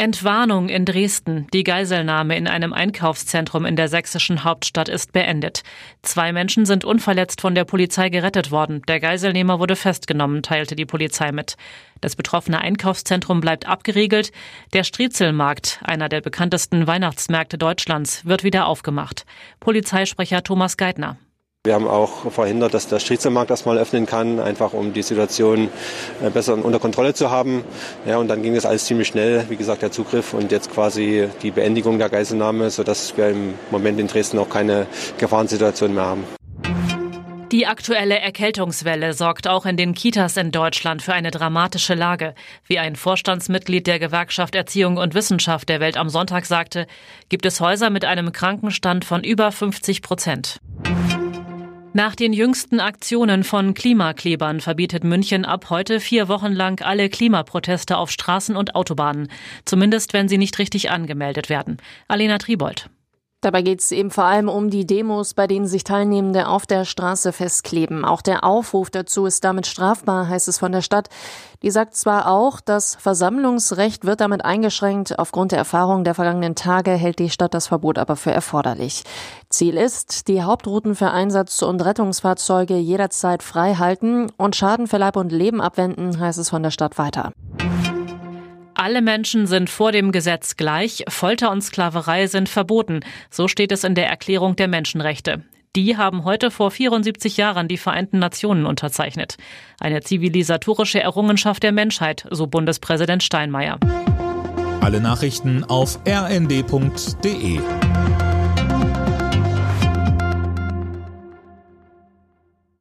Entwarnung in Dresden. Die Geiselnahme in einem Einkaufszentrum in der sächsischen Hauptstadt ist beendet. Zwei Menschen sind unverletzt von der Polizei gerettet worden. Der Geiselnehmer wurde festgenommen, teilte die Polizei mit. Das betroffene Einkaufszentrum bleibt abgeriegelt. Der Striezelmarkt, einer der bekanntesten Weihnachtsmärkte Deutschlands, wird wieder aufgemacht. Polizeisprecher Thomas Geithner. Wir haben auch verhindert, dass der Striezelmarkt erstmal öffnen kann, einfach um die Situation äh, besser unter Kontrolle zu haben. Ja, und dann ging das alles ziemlich schnell, wie gesagt, der Zugriff und jetzt quasi die Beendigung der Geiselnahme, sodass wir im Moment in Dresden auch keine Gefahrensituation mehr haben. Die aktuelle Erkältungswelle sorgt auch in den Kitas in Deutschland für eine dramatische Lage. Wie ein Vorstandsmitglied der Gewerkschaft Erziehung und Wissenschaft der Welt am Sonntag sagte, gibt es Häuser mit einem Krankenstand von über 50 Prozent. Nach den jüngsten Aktionen von Klimaklebern verbietet München ab heute vier Wochen lang alle Klimaproteste auf Straßen und Autobahnen, zumindest wenn sie nicht richtig angemeldet werden. Alena Tribold. Dabei geht es eben vor allem um die Demos, bei denen sich Teilnehmende auf der Straße festkleben. Auch der Aufruf dazu ist damit strafbar, heißt es von der Stadt. Die sagt zwar auch, das Versammlungsrecht wird damit eingeschränkt. Aufgrund der Erfahrung der vergangenen Tage hält die Stadt das Verbot aber für erforderlich. Ziel ist, die Hauptrouten für Einsatz- und Rettungsfahrzeuge jederzeit frei halten und Schaden für Leib und Leben abwenden, heißt es von der Stadt weiter. Alle Menschen sind vor dem Gesetz gleich, Folter und Sklaverei sind verboten, so steht es in der Erklärung der Menschenrechte. Die haben heute vor 74 Jahren die Vereinten Nationen unterzeichnet. Eine zivilisatorische Errungenschaft der Menschheit, so Bundespräsident Steinmeier. Alle Nachrichten auf rnd.de